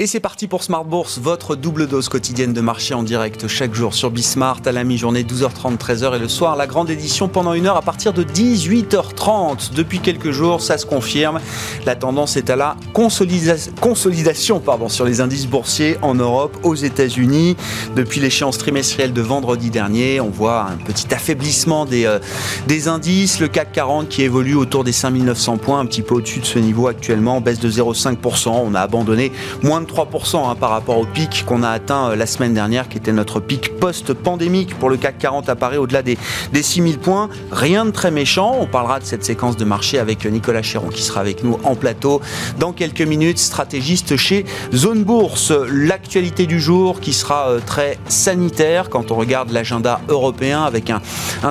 Et c'est parti pour Smart Bourse, votre double dose quotidienne de marché en direct chaque jour sur Bismart à la mi-journée 12h30, 13h et le soir la grande édition pendant une heure à partir de 18h30. Depuis quelques jours, ça se confirme. La tendance est à la consolidation pardon, sur les indices boursiers en Europe, aux États-Unis. Depuis l'échéance trimestrielle de vendredi dernier, on voit un petit affaiblissement des, euh, des indices. Le CAC 40 qui évolue autour des 5900 points, un petit peu au-dessus de ce niveau actuellement, baisse de 0,5%. On a abandonné moins de 3% hein, par rapport au pic qu'on a atteint euh, la semaine dernière, qui était notre pic post-pandémique. Pour le CAC 40 apparaît au-delà des, des 6000 points. Rien de très méchant. On parlera de cette séquence de marché avec Nicolas Chéron qui sera avec nous en plateau dans quelques minutes, stratégiste chez Zone Bourse. L'actualité du jour qui sera euh, très sanitaire quand on regarde l'agenda européen avec un,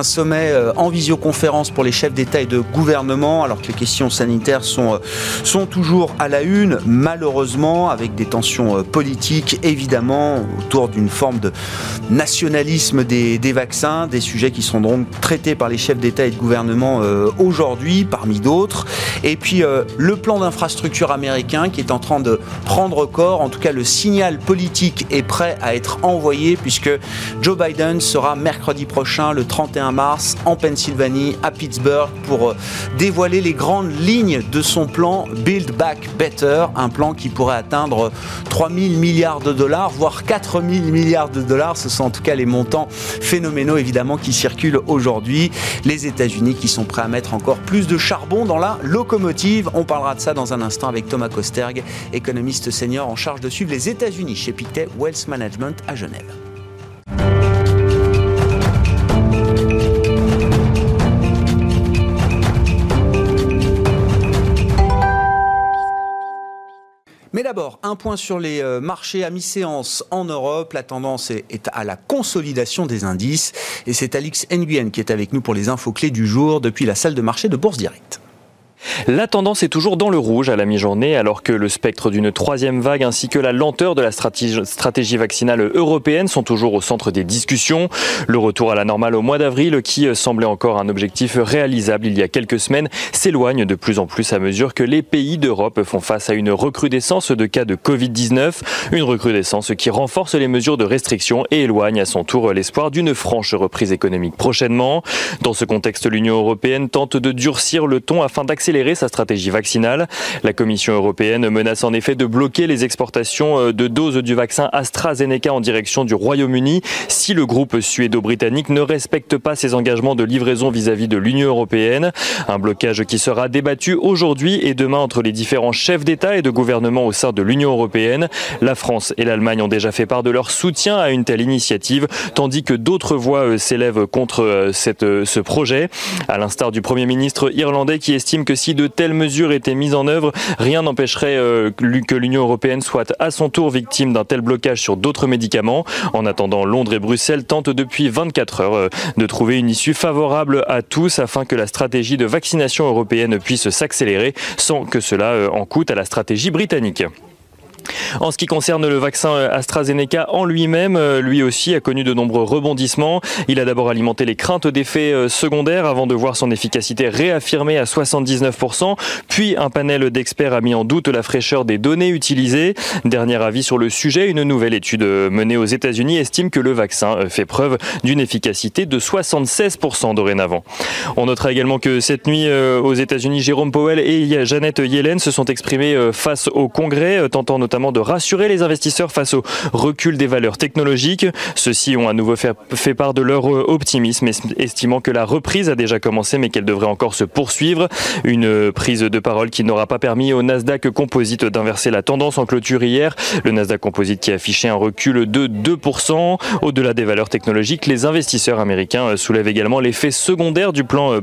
sommet euh, en visioconférence pour les chefs d'État et de gouvernement alors que les questions sanitaires sont toujours à la une, malheureusement avec des tensions euh, politiques, évidemment, autour d'une forme de nationalisme des, vaccins, des sujets qui sont donc traités par les chefs d'État et de gouvernement euh, aujourd'hui, parmi d'autres. Et puis euh, le plan d'infrastructure américain qui est en train de prendre corps, en tout cas le signal politique est prêt à être envoyé puisque Joe Biden sera mercredi prochain, le 31 mars, en Pennsylvanie, à Pittsburgh, pour dévoiler les grandes lignes de son plan Build Back Better, un plan qui pourrait atteindre 3 000 milliards de dollars, voire 4 000 milliards de dollars. Ce sont en tout cas les montants phénoménaux évidemment qui circulent aujourd'hui. Les États-Unis qui sont prêts à mettre encore plus de charbon dans la locomotive. On parlera de ça dans un instant avec Thomas Kosterg, économiste senior en charge de suivre les États-Unis chez Pictet Wealth Management à Genève. Un point sur les euh, marchés à mi-séance en Europe. La tendance est à la consolidation des indices. Et c'est Alix Nguyen qui est avec nous pour les infos clés du jour depuis la salle de marché de Bourse Directe. La tendance est toujours dans le rouge à la mi-journée, alors que le spectre d'une troisième vague ainsi que la lenteur de la stratégie vaccinale européenne sont toujours au centre des discussions. Le retour à la normale au mois d'avril, qui semblait encore un objectif réalisable il y a quelques semaines, s'éloigne de plus en plus à mesure que les pays d'Europe font face à une recrudescence de cas de Covid-19, une recrudescence qui renforce les mesures de restriction et éloigne à son tour l'espoir d'une franche reprise économique prochainement. Dans ce contexte, l'Union européenne tente de durcir le ton afin d'accélérer accélérer sa stratégie vaccinale. La Commission européenne menace en effet de bloquer les exportations euh, de doses du vaccin AstraZeneca en direction du Royaume-Uni si le groupe suédo-britannique ne respecte pas ses engagements de livraison vis-à-vis de l'Union européenne. Un blocage qui sera débattu aujourd'hui et demain entre les différents chefs d'État et de gouvernement au sein de l'Union européenne. La France et l'Allemagne ont déjà fait part de leur soutien à une telle initiative, tandis que d'autres voix euh, s'élèvent contre euh, cette, ce projet, à l'instar du Premier ministre irlandais qui estime que si de telles mesures étaient mises en œuvre, rien n'empêcherait euh, que l'Union européenne soit à son tour victime d'un tel blocage sur d'autres médicaments. En attendant, Londres et Bruxelles tentent depuis 24 heures euh, de trouver une issue favorable à tous afin que la stratégie de vaccination européenne puisse s'accélérer sans que cela euh, en coûte à la stratégie britannique. En ce qui concerne le vaccin euh, AstraZeneca en lui-même, euh, lui aussi a connu de nombreux rebondissements. Il a d'abord alimenté les craintes d'effets euh, secondaires avant de voir son efficacité réaffirmée à 79%. Puis un panel d'experts a mis en doute la fraîcheur des données utilisées. Dernier avis sur le sujet, une nouvelle étude menée aux États-Unis estime que le vaccin fait preuve d'une efficacité de 76% dorénavant. On notera également que cette nuit aux États-Unis, Jérôme Powell et Janet Yellen se sont exprimés face au Congrès, tentant notamment de rassurer les investisseurs face au recul des valeurs technologiques. Ceux-ci ont à nouveau fait, part de leur euh, optimisme, estimant que la reprise a déjà commencé mais qu'elle devrait encore se poursuivre. Une prise de parole qui n'aura pas permis au Nasdaq Composite d'inverser la tendance en clôture hier. Le Nasdaq Composite qui affichait un recul de 2%. Au-delà des valeurs technologiques, les investisseurs américains euh, soulèvent également l'effet secondaire du plan euh,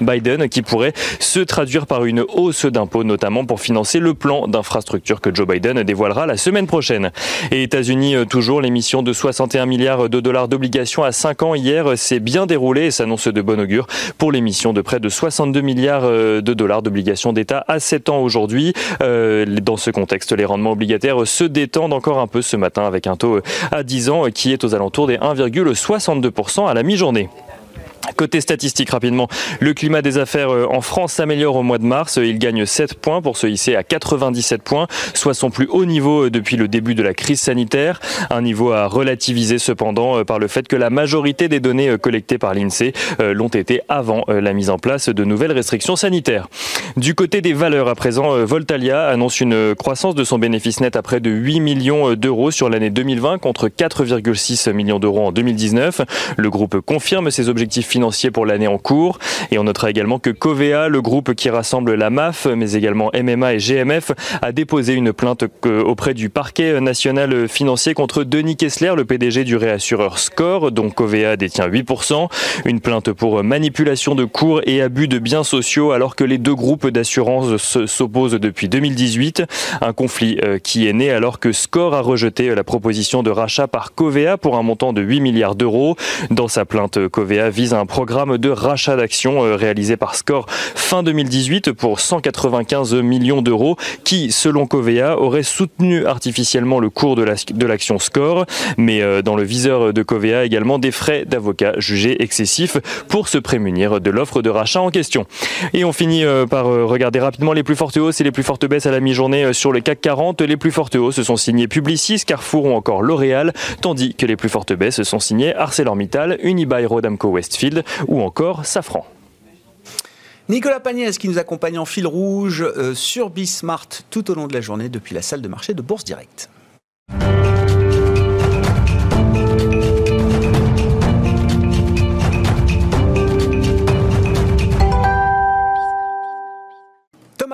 Biden, qui pourrait se traduire par une hausse d'impôts, notamment pour financer le plan d'infrastructure que Joe Biden la semaine prochaine. Et États-Unis, euh, toujours, l'émission de 61 milliards de dollars d'obligations à 5 ans hier euh, s'est bien déroulée et s'annonce de bon augure pour l'émission de près de 62 milliards euh, de dollars d'obligations d'État à 7 ans aujourd'hui. Dans ce contexte, les rendements obligataires se détendent encore un peu ce matin avec un taux à 10 ans qui est aux alentours des 1,62% à la mi-journée. Côté statistique rapidement, le climat des affaires euh, en France s'améliore au mois de mars. Il gagne 7 points pour se hisser à 97 points, soit son plus haut niveau euh, depuis le début de la crise sanitaire. Un niveau à relativiser cependant euh, par le fait que la majorité des données collectées par l'INSEE l'ont été avant la mise en place de nouvelles restrictions sanitaires. Du côté des valeurs à présent, Voltalia annonce une croissance de son bénéfice net à près de 8 millions d'euros sur l'année 2020 contre 4,6 millions d'euros en 2019. Le groupe confirme ses objectifs pour l'année en cours. Et on notera également que Covea, le groupe qui rassemble la MAF, mais également MMA et GMF, a déposé une plainte auprès du parquet national financier contre Denis Kessler, le PDG du réassureur Score, dont Covea détient 8%. Une plainte pour manipulation de cours et abus de biens sociaux alors que les deux groupes d'assurance s'opposent depuis 2018. Un conflit euh, qui est né alors que Score a rejeté la proposition de rachat par Covea pour un montant de 8 milliards d'euros. Dans sa plainte, Covea vise un programme de rachat d'actions euh, réalisé par Score fin 2018 pour 195 millions d'euros qui, selon Covea, aurait soutenu artificiellement le cours de l'action Score. Mais euh, dans le viseur de Covea également des frais d'avocat jugés excessifs pour se prémunir de l'offre de rachat en question. Et on finit euh, par regarder rapidement les plus fortes hausses et les plus fortes baisses à la mi-journée sur le CAC 40. Les plus fortes hausses sont signées Publicis, Carrefour ou encore L'Oréal, tandis que les plus fortes baisses sont signées ArcelorMittal, Unibail Rodamco Westfield ou encore Safran. Nicolas Pagnès qui nous accompagne en fil rouge euh, sur Bismart tout au long de la journée depuis la salle de marché de Bourse Directe.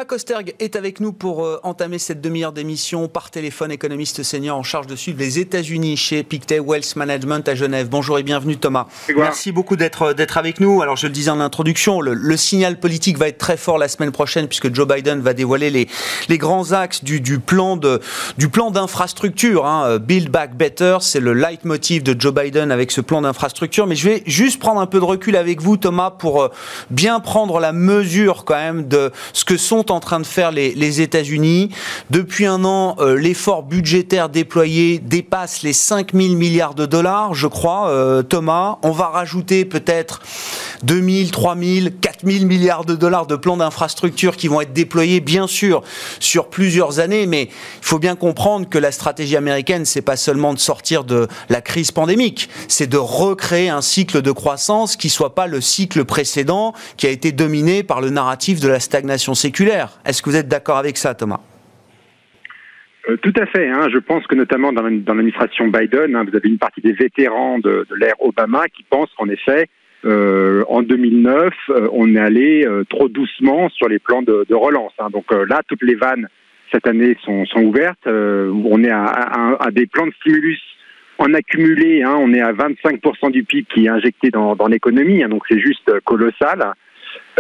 Thomas Kosterg est avec nous pour euh, entamer cette demi-heure d'émission par téléphone, économiste senior en charge de suivre les États-Unis chez Pictet Wealth Management à Genève. Bonjour et bienvenue Thomas. Merci beaucoup d'être euh, d'être avec nous. Alors je le disais en introduction, le, signal politique va être très fort la semaine prochaine puisque Joe Biden va dévoiler les, les grands axes du, du plan de du plan d'infrastructure. Hein. Euh, Build Back Better, c'est le leitmotiv de Joe Biden avec ce plan d'infrastructure. Mais je vais juste prendre un peu de recul avec vous Thomas pour bien prendre la mesure quand même de ce que sont en train de faire les, États-Unis. Depuis un an, euh, l'effort budgétaire déployé dépasse les 5 000 milliards de dollars, je crois, euh, Thomas. On va rajouter peut-être 2 000, 3 000, 4 000 milliards de dollars de plans d'infrastructure qui vont être déployés, bien sûr, sur plusieurs années. Mais il faut bien comprendre que la stratégie américaine, c'est pas seulement de sortir de la crise pandémique, c'est de recréer un cycle de croissance qui soit pas le cycle précédent qui a été dominé par le narratif de la stagnation séculaire. Est-ce que vous êtes d'accord avec ça, Thomas? Euh, tout à fait. Hein. Je pense que notamment dans l'administration Biden, hein, vous avez une partie des vétérans de, l'ère Obama qui pensent qu'en effet, euh, en 2009, euh, on est allé trop doucement sur les plans de, relance. Hein. Donc là, toutes les vannes cette année sont, ouvertes. on est à, des plans de stimulus en accumulé. On est à 25% du PIB qui est injecté dans, dans l'économie. Donc c'est juste colossal.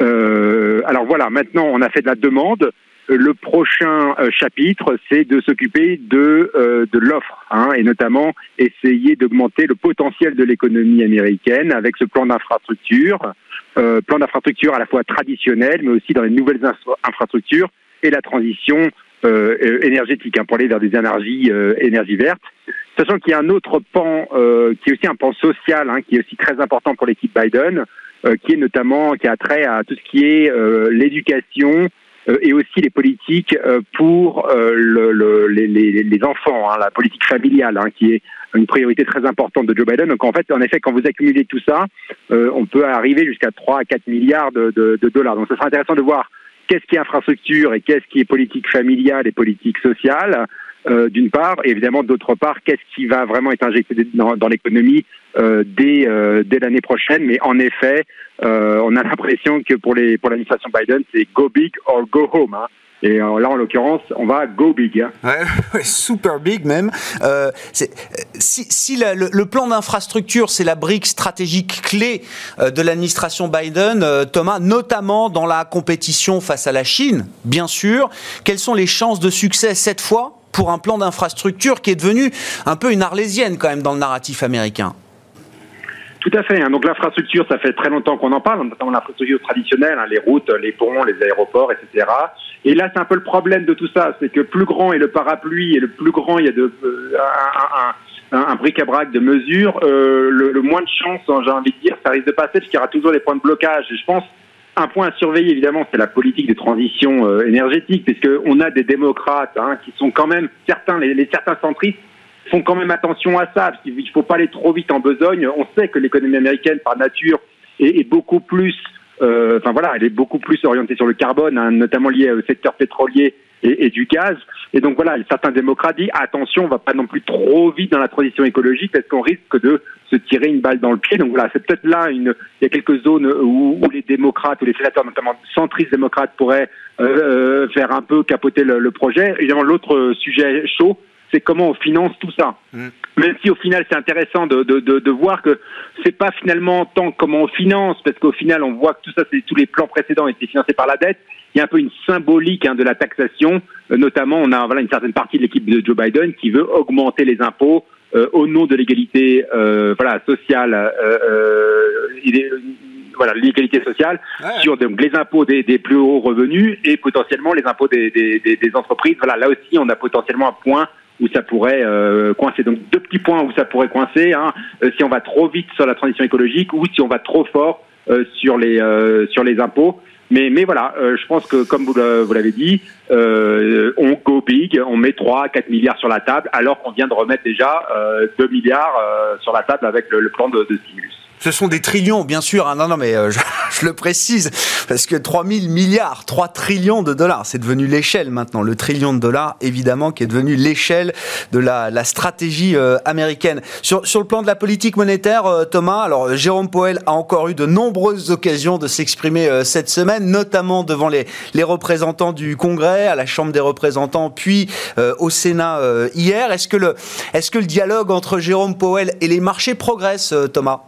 Euh, alors voilà, maintenant on a fait de la demande. Le prochain euh, chapitre, c'est de s'occuper de, euh, de l'offre, hein, et notamment essayer d'augmenter le potentiel de l'économie américaine avec ce plan d'infrastructure, plan d'infrastructure à la fois traditionnel, mais aussi dans les nouvelles infrastructures et la transition énergétique hein, pour aller vers des énergies, énergies vertes. Sachant qu'il y a un autre pan qui est aussi un pan social, hein, qui est aussi très important pour l'équipe Biden, euh, qui est notamment qui a trait à tout ce qui est euh, l'éducation euh, et aussi les politiques pour le, les, les, enfants, hein, la politique familiale, hein, qui est une priorité très importante de Joe Biden. Donc en fait, en effet, quand vous accumulez tout ça, on peut arriver jusqu'à 3 à 4 milliards de, de, de dollars. Donc ce sera intéressant de voir qu'est-ce qui est infrastructure et qu'est-ce qui est politique familiale et politique sociale. Euh, d'une part, et évidemment d'autre part, qu'est-ce qui va vraiment être injecté dans, dans l'économie euh, dès, euh, dès l'année prochaine? Mais en effet, euh, on a l'impression que pour les pour l'administration Biden, c'est go big or go home. Hein. Et là, en l'occurrence, on va go big. Hein. Ouais, super big même. Euh, si, si le, le, plan d'infrastructure, c'est la brique stratégique clé de l'administration Biden, Thomas, notamment dans la compétition face à la Chine, bien sûr, quelles sont les chances de succès cette fois? Pour un plan d'infrastructure qui est devenu un peu une arlésienne quand même dans le narratif américain. Tout à fait. Hein. Donc l'infrastructure, ça fait très longtemps qu'on en parle, notamment l'infrastructure traditionnelle, hein, les routes, les ponts, les aéroports, etc. Et là, c'est un peu le problème de tout ça, c'est que plus grand est le parapluie et le plus grand il y a euh, un, bric-à-brac de mesures, euh, le, moins de chance, hein, j'ai envie de dire, ça risque de passer parce qu'il y aura toujours des points de blocage. je pense un point à surveiller, évidemment, c'est la politique de transition euh, énergétique, puisqu'on a des démocrates hein, qui sont quand même, certains, les, certains centristes font quand même attention à ça, parce qu'il ne faut pas aller trop vite en besogne. On sait que l'économie américaine, par nature, est, est beaucoup plus, euh, enfin voilà, elle est beaucoup plus orientée sur le carbone, hein, notamment lié au secteur pétrolier et, du gaz. Et donc voilà, certains démocrates disent attention, on va pas non plus trop vite dans la transition écologique parce qu'on risque de se tirer une balle dans le pied. Donc voilà, c'est peut-être là une, il y a quelques zones où, où, les démocrates ou les sénateurs, notamment centristes démocrates, pourraient euh, euh faire un peu capoter le projet. Évidemment, l'autre sujet chaud, c'est comment on finance tout ça. Mm. Même si au final c'est intéressant de, de, de, de, voir que c'est pas finalement tant comment on finance, parce qu'au final on voit que tout ça, c'est tous les plans précédents étaient financés par la dette. Il y a un peu une symbolique hein, de la taxation, euh, notamment on a voilà une certaine partie de l'équipe de Joe Biden qui veut augmenter les impôts euh, au nom de l'égalité euh, voilà sociale. Voilà l'égalité sociale sur donc, les impôts des, des, plus hauts revenus et potentiellement les impôts des, des, des entreprises. Voilà, là aussi on a potentiellement un point où ça pourrait euh, coincer. Donc deux petits points où ça pourrait coincer, hein, euh, si on va trop vite sur la transition écologique ou si on va trop fort euh, sur les sur les impôts. Mais, mais voilà, je pense que comme vous l'avez dit, on go big, on met 3, 4 milliards sur la table, alors qu'on vient de remettre déjà 2 milliards sur la table avec le, plan de, de stimulus. Ce sont des trillions, bien sûr. Hein. Non, non, mais euh, je, le précise, parce que 3 000 milliards, 3 trillions de dollars, c'est devenu l'échelle maintenant. Le trillion de dollars, évidemment, qui est devenu l'échelle de la, stratégie euh, américaine. Sur, le plan de la politique monétaire, euh, Thomas, alors Jérôme Powell a encore eu de nombreuses occasions de s'exprimer cette semaine, notamment devant les, représentants du Congrès, à la Chambre des représentants, puis au Sénat hier. Est-ce que, le, est-ce que le dialogue entre Jérôme Powell et les marchés progresse, Thomas?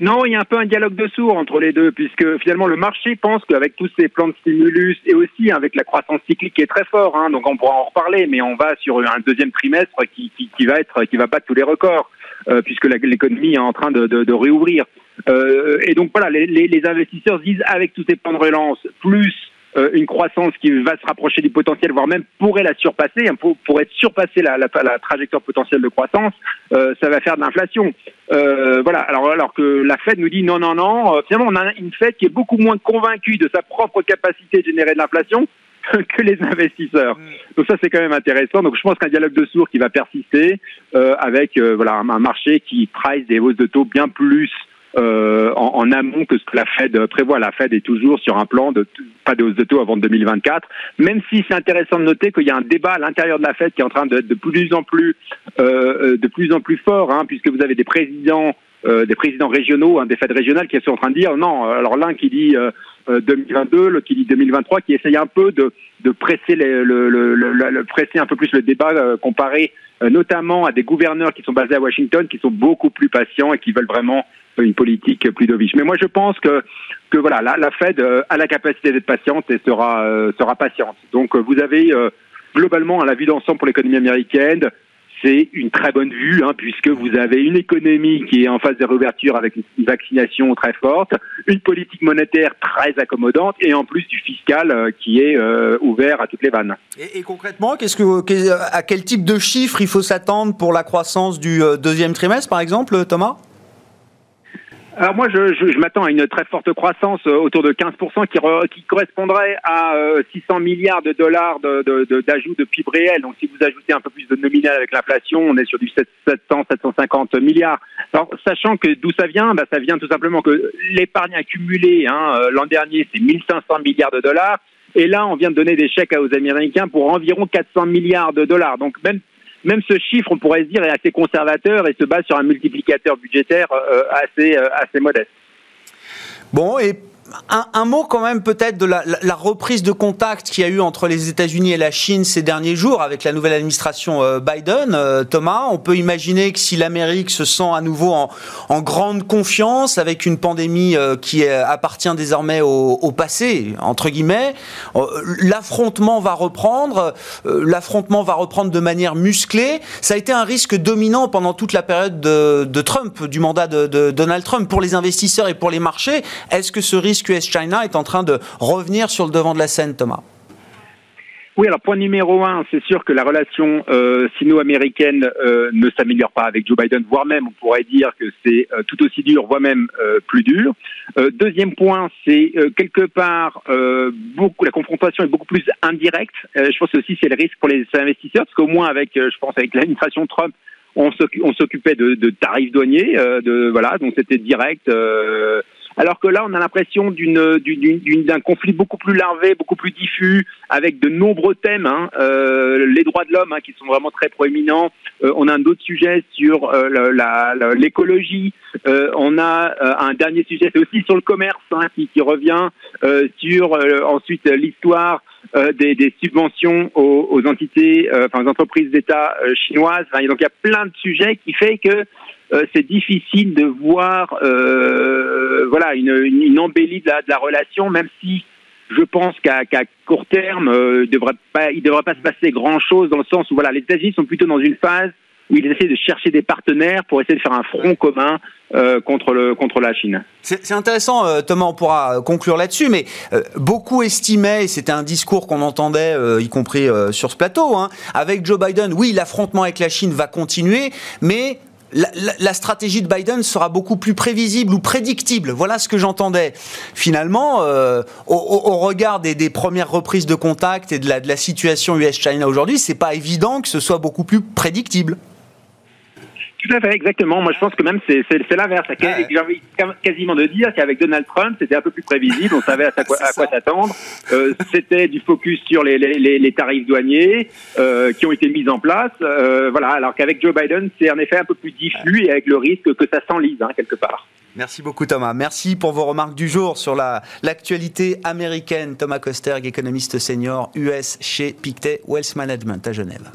Non, il y a un peu un dialogue de sourds entre les deux, puisque finalement le marché pense qu'avec tous ces plans de stimulus et aussi avec la croissance cyclique qui est très fort, hein, donc on pourra en reparler, mais on va sur un deuxième trimestre qui, qui, qui va être qui va battre tous les records, euh, puisque l'économie est en train de, de, de réouvrir. Euh, et donc voilà, les, les, investisseurs disent avec tous ces plans de relance, plus euh, une croissance qui va se rapprocher du potentiel, voire même pourrait la surpasser, hein, pour, pour, être surpasser la, la, la, trajectoire potentielle de croissance, euh, ça va faire de l'inflation. Euh, voilà. Alors, alors que la Fed nous dit non, non, non. Euh, finalement, on a une Fed qui est beaucoup moins convaincue de sa propre capacité de générer de l'inflation que les investisseurs. Mm. Donc ça c'est quand même intéressant. Donc je pense qu'un dialogue de sourds qui va persister euh, avec euh, voilà un, marché qui price des hausses de taux bien plus euh, en, en, amont que ce que la Fed prévoit. La Fed est toujours sur un plan de pas de hausse de taux avant 2024, même si c'est intéressant de noter qu'il y a un débat à l'intérieur de la Fed qui est en train de, de plus en plus euh, euh, de plus en plus fort, hein, puisque vous avez des présidents euh, des présidents régionaux, hein, des Fed régionales qui sont en train de dire non. Alors l'un qui dit 2022, euh, l'autre qui dit 2023, qui essaye un peu de, presser, un peu plus le débat comparé notamment à des gouverneurs qui sont basés à Washington, qui sont beaucoup plus patients et qui veulent vraiment une politique plus dovish. Mais moi, je pense que, voilà, la, Fed euh, a la capacité d'être patiente et sera, euh, sera patiente. Donc, euh, vous avez globalement, la vue d'ensemble pour l'économie américaine, c'est une très bonne vue, hein, puisque vous avez une économie qui est en phase de réouverture avec une vaccination très forte, une politique monétaire très accommodante, et en plus du fiscal qui est ouvert à toutes les vannes. Et, concrètement, à quel type de chiffres il faut s'attendre pour la croissance du deuxième trimestre, par exemple, Thomas? Alors moi, je, je, je m'attends à une très forte croissance euh, autour de 15% qui, qui correspondrait à 600 euh, milliards de dollars d'ajout de, de, de, PIB réel. Donc si vous ajoutez un peu plus de nominal avec l'inflation, on est sur du 700, 750 milliards. Alors sachant que d'où ça vient bah, Ça vient tout simplement que l'épargne accumulée hein, euh, l'an dernier, c'est 1500 milliards de dollars. Et là, on vient de donner des chèques aux Américains pour environ 400 milliards de dollars. Donc même même ce chiffre, on pourrait se dire, est assez conservateur et se base sur un multiplicateur budgétaire euh, assez, euh, assez modeste. Bon, et un, mot quand même peut-être de la, reprise de contact qu'il y a eu entre les États-Unis et la Chine ces derniers jours avec la nouvelle administration euh, Biden. Euh, Thomas, on peut imaginer que si l'Amérique se sent à nouveau en, grande confiance avec une pandémie euh, qui appartient désormais au, passé, entre guillemets, l'affrontement va reprendre, l'affrontement va reprendre de manière musclée. Ça a été un risque dominant pendant toute la période de, Trump, du mandat de, de Donald Trump pour les investisseurs et pour les marchés. Est-ce que ce risque US China est en train de revenir sur le devant de la scène, Thomas Oui, alors point numéro un, c'est sûr que la relation euh, sino-américaine euh, ne s'améliore pas avec Joe Biden, voire même on pourrait dire que c'est euh, tout aussi dur, voire même plus dur. Deuxième point, c'est quelque part beaucoup la confrontation est beaucoup plus indirecte. je pense aussi c'est le risque pour les investisseurs, parce qu'au moins avec, je pense avec l'administration Trump, on s'occupait de, de, tarifs douaniers, de voilà, donc c'était direct. Euh, alors que là, on a l'impression d'un conflit beaucoup plus larvé, beaucoup plus diffus, avec de nombreux thèmes, hein. euh, les droits de l'homme hein, qui sont vraiment très proéminents. Euh, on a un autre sujet sur euh, l'écologie. on a un dernier sujet, aussi sur le commerce hein, qui, revient sur ensuite l'histoire des, subventions aux, entités, enfin aux entreprises d'État chinoises. donc il y a plein de sujets qui fait que euh, c'est difficile de voir euh, voilà une, embellie de la, relation, même si je pense qu'à court terme, euh, il devrait pas, il devrait pas se passer grand chose dans le sens où voilà, les États-Unis sont plutôt dans une phase où ils essaient de chercher des partenaires pour essayer de faire un front commun contre, le, contre la Chine. C'est intéressant, Thomas, on pourra conclure là-dessus, mais beaucoup estimaient, et c'était un discours qu'on entendait, y compris sur ce plateau, hein, avec Joe Biden, oui, l'affrontement avec la Chine va continuer, mais la, stratégie de Biden sera beaucoup plus prévisible ou prédictible. Voilà ce que j'entendais. Finalement, euh, au, regard des, premières reprises de contact et de la, de la situation US-China aujourd'hui, c'est pas évident que ce soit beaucoup plus prédictible. Tout à fait, exactement. Moi, je pense que même c'est l'inverse. J'ai envie quasiment de dire qu'avec Donald Trump, c'était un peu plus prévisible. On savait à quoi, s'attendre. Euh, c'était du focus sur les, les, les tarifs douaniers euh, qui ont été mis en place. Euh, voilà. Alors qu'avec Joe Biden, c'est en effet un peu plus diffus et avec le risque que ça s'enlise hein, quelque part. Merci beaucoup Thomas. Merci pour vos remarques du jour sur l'actualité américaine. Thomas Kosterg, économiste senior US chez Pictet Wealth Management à Genève.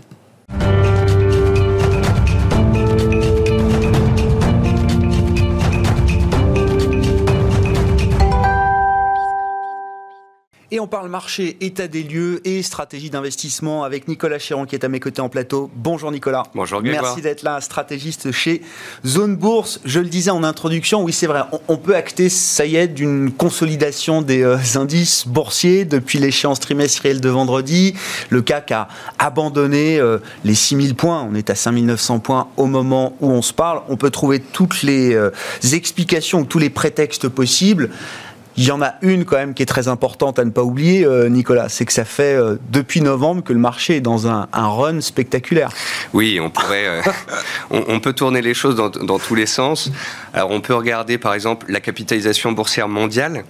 Et on parle marché, état des lieux et stratégie d'investissement avec Nicolas Chéron qui est à mes côtés en plateau. Bonjour Nicolas. Bonjour Merci d'être là, stratégiste chez Zone Bourse. Je le disais en introduction, oui c'est vrai, on, peut acter, ça y est, d'une consolidation des euh, indices boursiers depuis l'échéance trimestrielle de vendredi. Le CAC a abandonné euh, les 6000 points, on est à 5900 points au moment où on se parle. On peut trouver toutes les euh, explications, tous les prétextes possibles. Il y en a une quand même qui est très importante à ne pas oublier, euh, Nicolas, c'est que ça fait euh, depuis novembre que le marché est dans un, run spectaculaire. Oui, on pourrait, euh, on, peut tourner les choses dans, tous les sens. Alors on peut regarder par exemple la capitalisation boursière mondiale.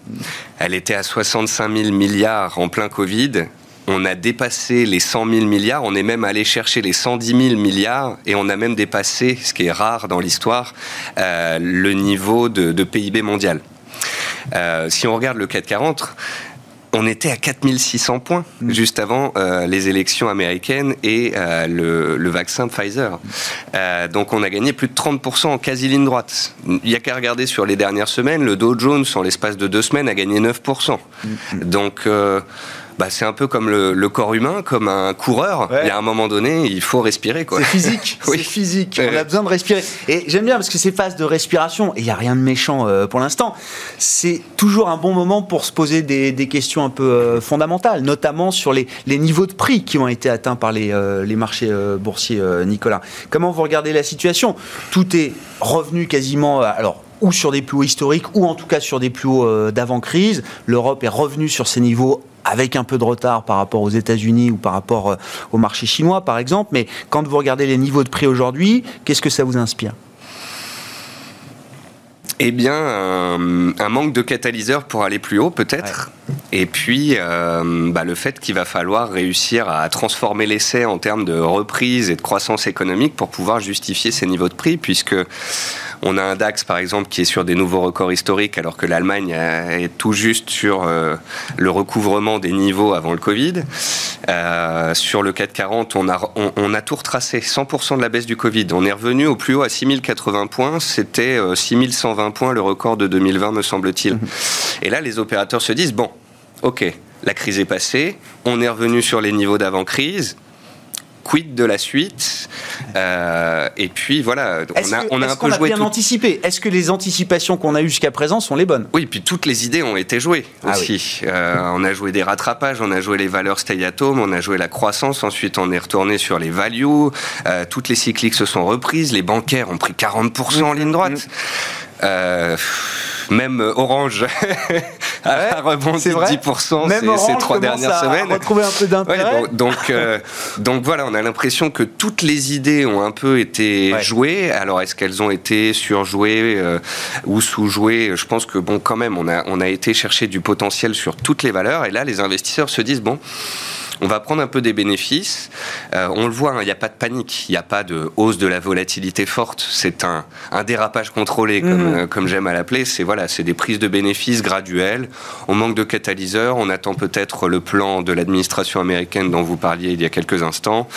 Elle était à 65 000 milliards en plein Covid. On a dépassé les 100 000 milliards, on est même allé chercher les 110 000 milliards et on a même dépassé, ce qui est rare dans l'histoire, le niveau de PIB mondial. Euh, si on regarde le 440, on était à 4600 points mm. juste avant euh, les élections américaines et euh, le, vaccin Pfizer. donc on a gagné plus de 30% en quasi ligne droite. Il n'y a qu'à regarder sur les dernières semaines, le Dow Jones en l'espace de deux semaines a gagné 9%. Mm. Donc bah, c'est un peu comme le, corps humain, comme un coureur. Il y a un moment donné, il faut respirer. C'est physique. C'est physique. On a besoin de respirer. Et j'aime bien parce que ces phases de respiration, et il n'y a rien de méchant euh, pour l'instant, c'est toujours un bon moment pour se poser des, questions un peu euh, fondamentales, notamment sur les, niveaux de prix qui ont été atteints par les, euh, les marchés boursiers, Nicolas. Comment vous regardez la situation? Tout est revenu quasiment. alors, ou sur des plus hauts historiques, ou en tout cas sur des plus hauts d'avant-crise. L'Europe est revenue sur ses niveaux avec un peu de retard par rapport aux États-Unis ou par rapport euh, au marché chinois, par exemple. Mais quand vous regardez les niveaux de prix aujourd'hui, qu'est-ce que ça vous inspire? Eh bien, un, manque de catalyseur pour aller plus haut, peut-être. Et puis, euh, bah, le fait qu'il va falloir réussir à transformer l'essai en termes de reprise et de croissance économique pour pouvoir justifier ces niveaux de prix, puisque on a un DAX, par exemple, qui est sur des nouveaux records historiques, alors que l'Allemagne est tout juste sur euh, le recouvrement des niveaux avant le Covid. Euh, sur le 440, on a, on, a tout retracé, 100% de la baisse du Covid. On est revenu au plus haut à 6080 points. C'était 6120 euh, points le record de 2020, me semble-t-il. Mhm. Et là, les opérateurs se disent, bon, ok, la crise est passée, on est revenu sur les niveaux d'avant-crise, quid de la suite euh, Et puis voilà, on a, on a un peu joué. bien anticipé Est-ce que les anticipations qu'on a eues jusqu'à présent sont les bonnes? Oui, puis toutes les idées ont été jouées ah aussi. Euh, on a joué des rattrapages, on a joué les valeurs stay at home, on a joué la croissance, ensuite on est retourné sur les values. Euh, toutes les cycliques se sont reprises, les bancaires ont pris 40% en ligne droite. Euh, même Orange a rebondi 10% ces, ces, trois dernières semaines. retrouver un peu d'intérêt. donc, euh, donc, voilà, on a l'impression que toutes les idées ont un peu été jouées. Alors est-ce qu'elles ont été surjouées euh, ou sous-jouées? Je pense que bon, quand même, on a, on a été chercher du potentiel sur toutes les valeurs. Et là, les investisseurs se disent bon on va prendre un peu des bénéfices. Euh, on le voit, hein, il n'y a pas de panique, il n'y a pas de hausse de la volatilité forte. C'est un, dérapage contrôlé, comme, mhm. euh, comme j'aime à l'appeler. C'est voilà, c'est des prises de bénéfices graduelles. On manque de catalyseurs. On attend peut-être le plan de l'administration américaine dont vous parliez il y a quelques instants.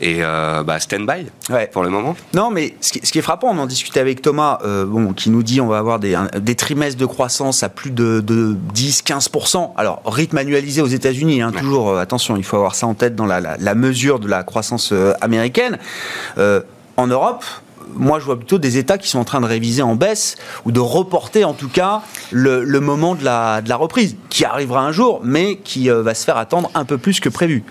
Et euh, bah, stand-by pour le moment. Non, mais ce qui, est frappant, on en discutait avec Thomas, bon, qui nous dit on va avoir des, trimestres de croissance à plus de, 10-15%. Alors, rythme annualisé aux États-Unis, hein, toujours, attention, il faut avoir ça en tête dans la, mesure de la croissance euh, américaine. Euh, en Europe, moi, je vois plutôt des États qui sont en train de réviser en baisse ou de reporter, en tout cas, le, moment de la, de la, reprise, qui arrivera un jour, mais qui euh, va se faire attendre un peu plus que prévu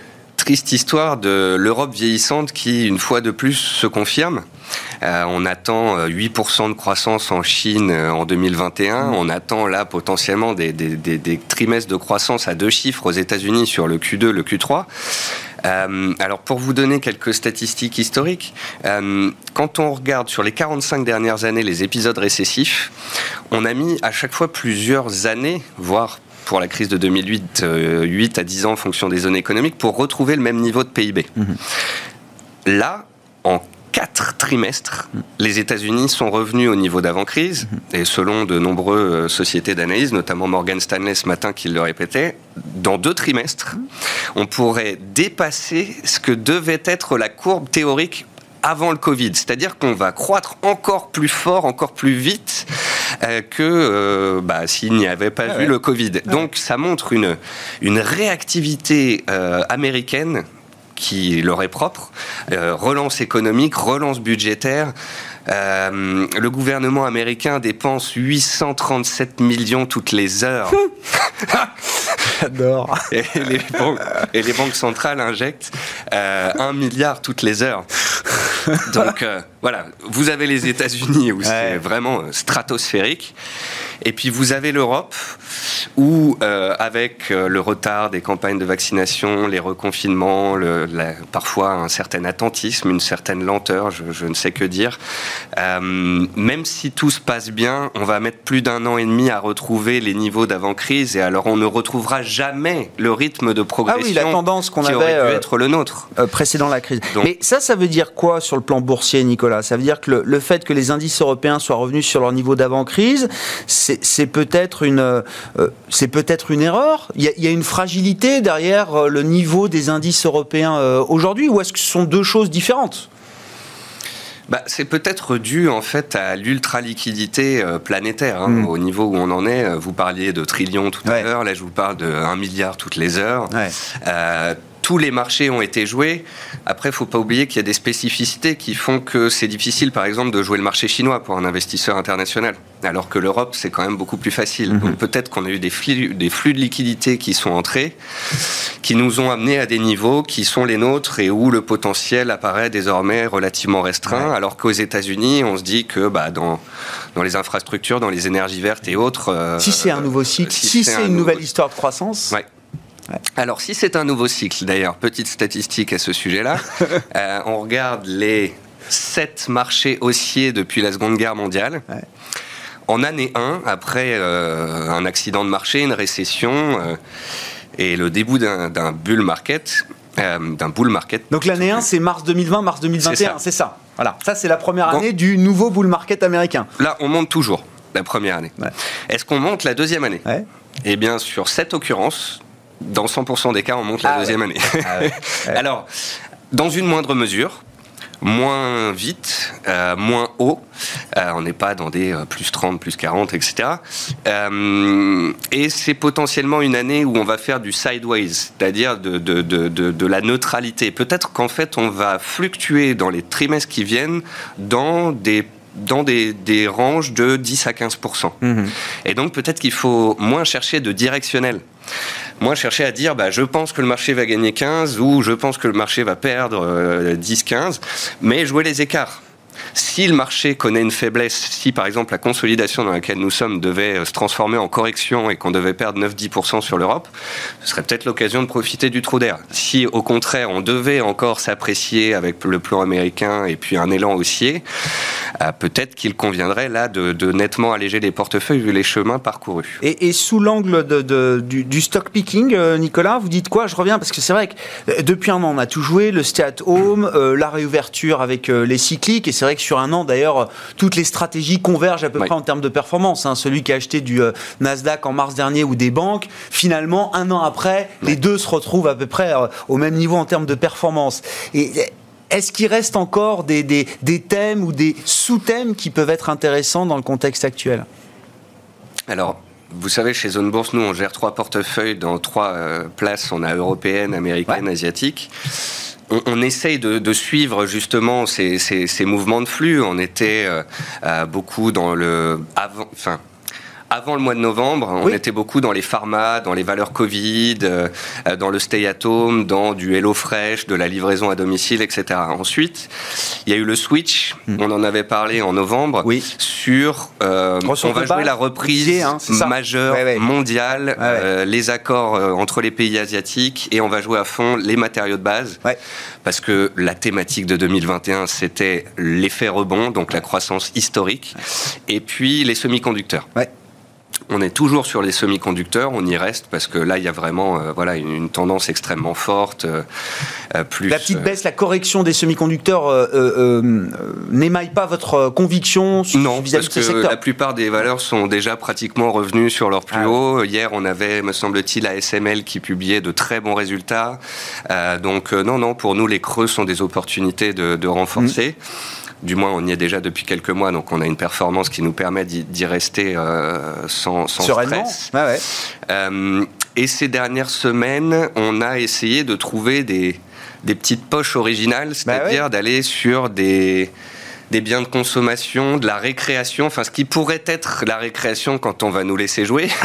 triste histoire de l'Europe vieillissante qui, une fois de plus, se confirme. Euh, on attend 8% euh, de croissance en Chine euh, en 2021. Mm. On attend là potentiellement des, trimestres de croissance à deux chiffres aux États-Unis sur le Q2, le Q3. alors pour vous donner quelques statistiques historiques, quand on regarde sur les 45 dernières années les épisodes récessifs, on a mis à chaque fois plusieurs années, voire pour la crise de 2008, 8 à 10 ans en fonction des zones économiques, pour retrouver le même niveau de PIB. Mm-hmm. Là, quatre trimestres, les États-Unis sont revenus au niveau d'avant-crise. Et selon de nombreuses euh, sociétés d'analyse, notamment Morgan Stanley ce matin qui le répétait, dans deux trimestres, on pourrait dépasser ce que devait être la courbe théorique avant le Covid. C'est-à-dire qu'on va croître encore plus fort, encore plus vite euh, que euh, bah, s'il n'y avait pas ah vu le Covid. Donc ça montre une, une réactivité américaine qui leur est propre, euh, relance économique, relance budgétaire. Euh, le gouvernement américain dépense 837 millions toutes les heures. J'adore. Et, les banques, centrales injectent euh, 1 milliard toutes les heures. Donc euh, voilà, vous avez les États-Unis où c'est vraiment stratosphérique. Et puis vous avez l'Europe où, euh, avec euh, le retard des campagnes de vaccination, les reconfinements, le, parfois un certain attentisme, une certaine lenteur, je, ne sais que dire, euh, même si tout se passe bien, on va mettre plus d'un an et demi à retrouver les niveaux d'avant-crise, et alors on ne retrouvera jamais le rythme de progression ah oui, la tendance qu'on qui avait aurait dû être le nôtre. précédant la crise. Mais ça, ça veut dire quoi sur le plan boursier, Nicolas? Ça veut dire que le, le, fait que les indices européens soient revenus sur leur niveau d'avant-crise, c'est peut-être une euh, c'est peut-être une erreur. Il y, a, une fragilité derrière euh, le niveau des indices européens euh, aujourd'hui ou est-ce que ce sont deux choses différentes? Bah, c'est peut-être dû en fait à l'ultra-liquidité planétaire, hein, hmm. au niveau où on en est. Vous parliez de trillions tout à l'heure, là je vous parle de 1 milliard toutes les heures tous les marchés ont été joués. Après, il ne faut pas oublier qu'il y a des spécificités qui font que c'est difficile, par exemple, de jouer le marché chinois pour un investisseur international. Alors que l'Europe, c'est quand même beaucoup plus facile. Mhm. Donc peut-être qu'on a eu des flux, des flux de liquidités qui sont entrés, qui nous ont amenés à des niveaux qui sont les nôtres et où le potentiel apparaît désormais relativement restreint. Alors qu'aux États-Unis, on se dit que bah, dans, dans les infrastructures, dans les énergies vertes et autres. Euh, si c'est un nouveau cycle, si, c'est une nouvelle histoire de croissance. Alors, si c'est un nouveau cycle, d'ailleurs, petite statistique à ce sujet-là, euh, on regarde les sept marchés haussiers depuis la Seconde Guerre mondiale. En année 1, après euh, un accident de marché, une récession euh, et le début d'un bull market, d'un bull market. Donc l'année 1, c'est mars 2020, mars 2021, c'est ça. Voilà, ça c'est la première année du nouveau bull market américain. Là, on monte toujours la première année. Est-ce qu'on monte la deuxième année? Eh bien, sur cette occurrence, dans 100% des cas, on monte la ah deuxième année. Ah Alors, dans une moindre mesure, moins vite, euh, moins haut. Euh, on n'est pas dans des euh, plus 30, plus 40, etc. et c'est potentiellement une année où on va faire du sideways, c'est-à-dire de, de, de, de, la neutralité. Peut-être qu'en fait, on va fluctuer dans les trimestres qui viennent dans des dans des, des ranges de 10 à 15% mmh. Et donc peut-être qu'il faut moins chercher de directionnel. Moi, chercher à dire, bah, je pense que le marché va gagner 15 ou je pense que le marché va perdre 10-15, euh, mais jouer les écarts. Si le marché connaît une faiblesse, si par exemple la consolidation dans laquelle nous sommes devait euh, se transformer en correction et qu'on devait perdre 9-10% sur l'Europe, ce serait peut-être l'occasion de profiter du trou d'air. Si au contraire on devait encore s'apprécier avec le plan américain et puis un élan haussier, peut-être qu'il conviendrait là de, nettement alléger les portefeuilles vu les chemins parcourus. Et, sous l'angle du, stock picking, euh, Nicolas, vous dites quoi? Je reviens parce que c'est vrai que depuis un an on a tout joué, le stay at home, la réouverture avec les cycliques, et c'est vrai que sur un an, d'ailleurs, toutes les stratégies convergent à peu près en termes de performance. Hein. Celui qui a acheté du euh, Nasdaq en mars dernier ou des banques, finalement, un an après, les deux se retrouvent à peu près euh, au même niveau en termes de performance. Et est-ce qu'il reste encore des, des, thèmes ou des sous-thèmes qui peuvent être intéressants dans le contexte actuel? Alors, vous savez, chez Zone Bourse, nous, on gère trois portefeuilles dans trois euh, places. On a européenne, américaine, asiatique on, essaye de, suivre justement ces, mouvements de flux. On était euh, euh, beaucoup dans le avant, enfin avant le mois de novembre, on était beaucoup dans les pharma, dans les valeurs Covid, euh, dans le stay at home, dans du Hello Fresh, de la livraison à domicile, etc. Ensuite, il y a eu le switch, hmm. on en avait parlé en novembre, sur euh, on va jouer la reprise hein, majeure mondiale, euh, les accords entre les pays asiatiques et on va jouer à fond les matériaux de base. Parce que la thématique de 2021, c'était l'effet rebond, donc la croissance historique, et puis les semi-conducteurs. On est toujours sur les semi-conducteurs, on y reste parce que là, il y a vraiment euh, voilà, une, tendance extrêmement forte. Euh, euh, plus, la petite baisse, la correction des semi-conducteurs n'émaille pas votre conviction non, vis-à-vis de ce secteur La plupart des valeurs sont déjà pratiquement revenues sur leur plus ah haut. Hier, on avait, me semble-t-il, la SML qui publiait de très bons résultats. donc, non, non, pour nous, les creux sont des opportunités de, renforcer. Mmh. Du moins, on y est déjà depuis quelques mois, donc on a une performance qui nous permet d'y rester euh, sans, sans stress. Euh, et ces dernières semaines, on a essayé de trouver des, petites poches originales, bah c'est-à-dire d'aller sur des des biens de consommation, de la récréation, enfin ce qui pourrait être la récréation quand on va nous laisser jouer.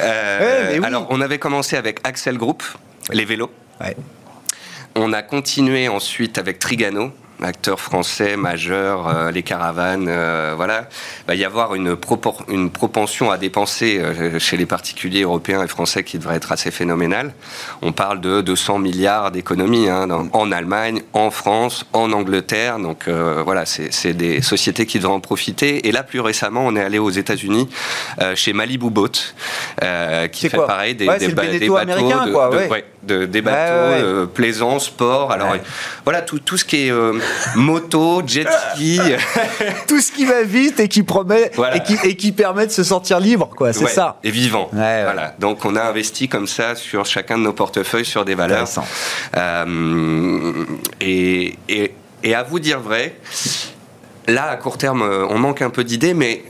Euh, alors on avait commencé avec Axel Group, les vélos. On a continué ensuite avec Trigano, acteurs français majeurs, euh, les caravanes, euh, voilà, va y avoir une, une propension à dépenser euh, chez les particuliers européens et français qui devrait être assez phénoménale. On parle de 200 milliards d'économies hein, en Allemagne, en France, en Angleterre. Donc voilà, c'est des sociétés qui devraient en profiter. Et là, plus récemment, on est allé aux États-Unis chez Malibu Boat, qui fait pareil des, des, des bateaux, de, des bateaux plaisants, sport. Alors voilà, tout, tout ce qui est moto, jet ski. Tout ce qui va vite et qui promet et, qui, permet de se sentir libre, quoi. C'est ça. Et vivant. voilà. Donc on a investi comme ça sur chacun de nos portefeuilles sur des valeurs. Euh, et, et, à vous dire vrai, là à court terme, on manque un peu d'idées, mais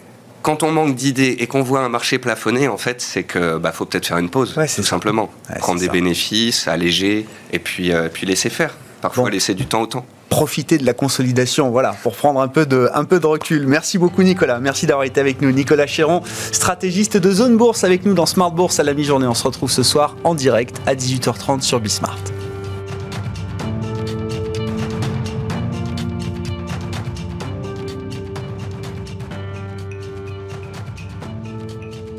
quand on manque d'idées et qu'on voit un marché plafonné, en fait, c'est que bah, faut peut-être faire une pause, tout simplement. Prendre des bénéfices, alléger, et puis, euh, puis laisser faire. Parfois, laisser du temps au temps profiter de la consolidation, voilà, pour prendre un peu de, un peu de recul. Merci beaucoup Nicolas, merci d'avoir été avec nous. Nicolas Chéron, stratégiste de Zone Bourse avec nous dans Smart Bourse à la mi-journée. On se retrouve ce soir en direct à 18h30 sur Bismart.